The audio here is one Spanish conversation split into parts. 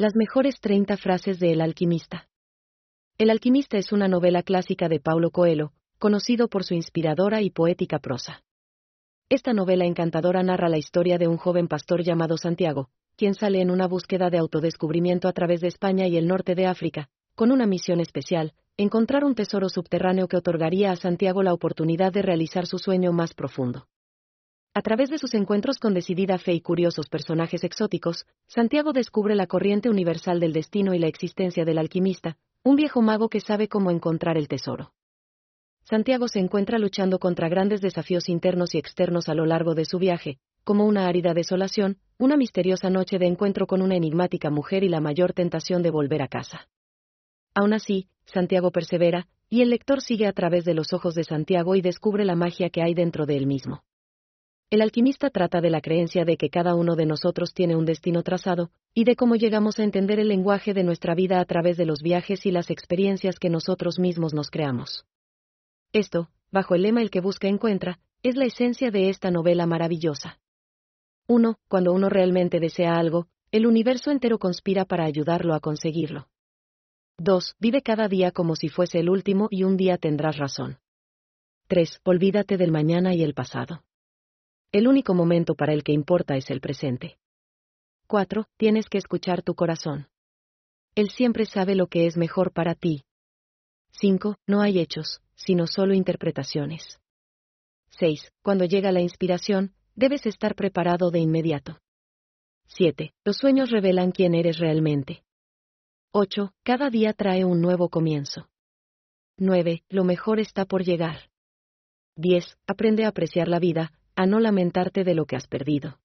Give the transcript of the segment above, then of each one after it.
Las mejores 30 frases de El alquimista. El alquimista es una novela clásica de Paulo Coelho, conocido por su inspiradora y poética prosa. Esta novela encantadora narra la historia de un joven pastor llamado Santiago, quien sale en una búsqueda de autodescubrimiento a través de España y el norte de África, con una misión especial, encontrar un tesoro subterráneo que otorgaría a Santiago la oportunidad de realizar su sueño más profundo. A través de sus encuentros con decidida fe y curiosos personajes exóticos, Santiago descubre la corriente universal del destino y la existencia del alquimista, un viejo mago que sabe cómo encontrar el tesoro. Santiago se encuentra luchando contra grandes desafíos internos y externos a lo largo de su viaje, como una árida desolación, una misteriosa noche de encuentro con una enigmática mujer y la mayor tentación de volver a casa. Aún así, Santiago persevera, y el lector sigue a través de los ojos de Santiago y descubre la magia que hay dentro de él mismo. El alquimista trata de la creencia de que cada uno de nosotros tiene un destino trazado, y de cómo llegamos a entender el lenguaje de nuestra vida a través de los viajes y las experiencias que nosotros mismos nos creamos. Esto, bajo el lema El que busca encuentra, es la esencia de esta novela maravillosa. 1. Cuando uno realmente desea algo, el universo entero conspira para ayudarlo a conseguirlo. 2. Vive cada día como si fuese el último y un día tendrás razón. 3. Olvídate del mañana y el pasado. El único momento para el que importa es el presente. 4. Tienes que escuchar tu corazón. Él siempre sabe lo que es mejor para ti. 5. No hay hechos, sino solo interpretaciones. 6. Cuando llega la inspiración, debes estar preparado de inmediato. 7. Los sueños revelan quién eres realmente. 8. Cada día trae un nuevo comienzo. 9. Lo mejor está por llegar. 10. Aprende a apreciar la vida, a no lamentarte de lo que has perdido.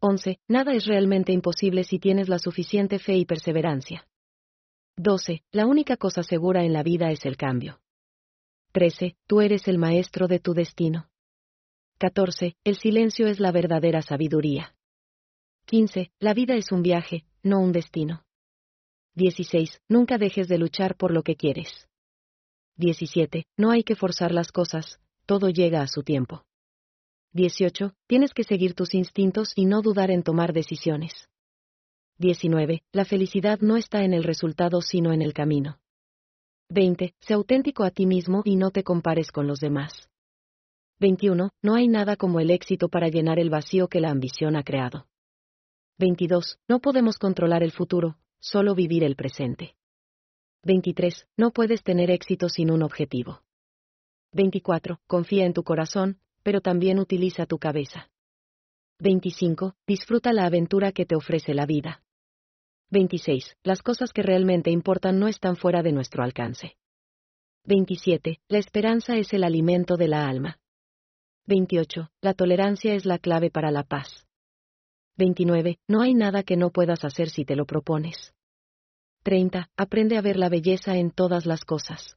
11. Nada es realmente imposible si tienes la suficiente fe y perseverancia. 12. La única cosa segura en la vida es el cambio. 13. Tú eres el maestro de tu destino. 14. El silencio es la verdadera sabiduría. 15. La vida es un viaje, no un destino. 16. Nunca dejes de luchar por lo que quieres. 17. No hay que forzar las cosas, todo llega a su tiempo. 18. Tienes que seguir tus instintos y no dudar en tomar decisiones. 19. La felicidad no está en el resultado sino en el camino. 20. Sé auténtico a ti mismo y no te compares con los demás. 21. No hay nada como el éxito para llenar el vacío que la ambición ha creado. 22. No podemos controlar el futuro, solo vivir el presente. 23. No puedes tener éxito sin un objetivo. 24. Confía en tu corazón, pero también utiliza tu cabeza. 25. Disfruta la aventura que te ofrece la vida. 26. Las cosas que realmente importan no están fuera de nuestro alcance. 27. La esperanza es el alimento de la alma. 28. La tolerancia es la clave para la paz. 29. No hay nada que no puedas hacer si te lo propones. 30. Aprende a ver la belleza en todas las cosas.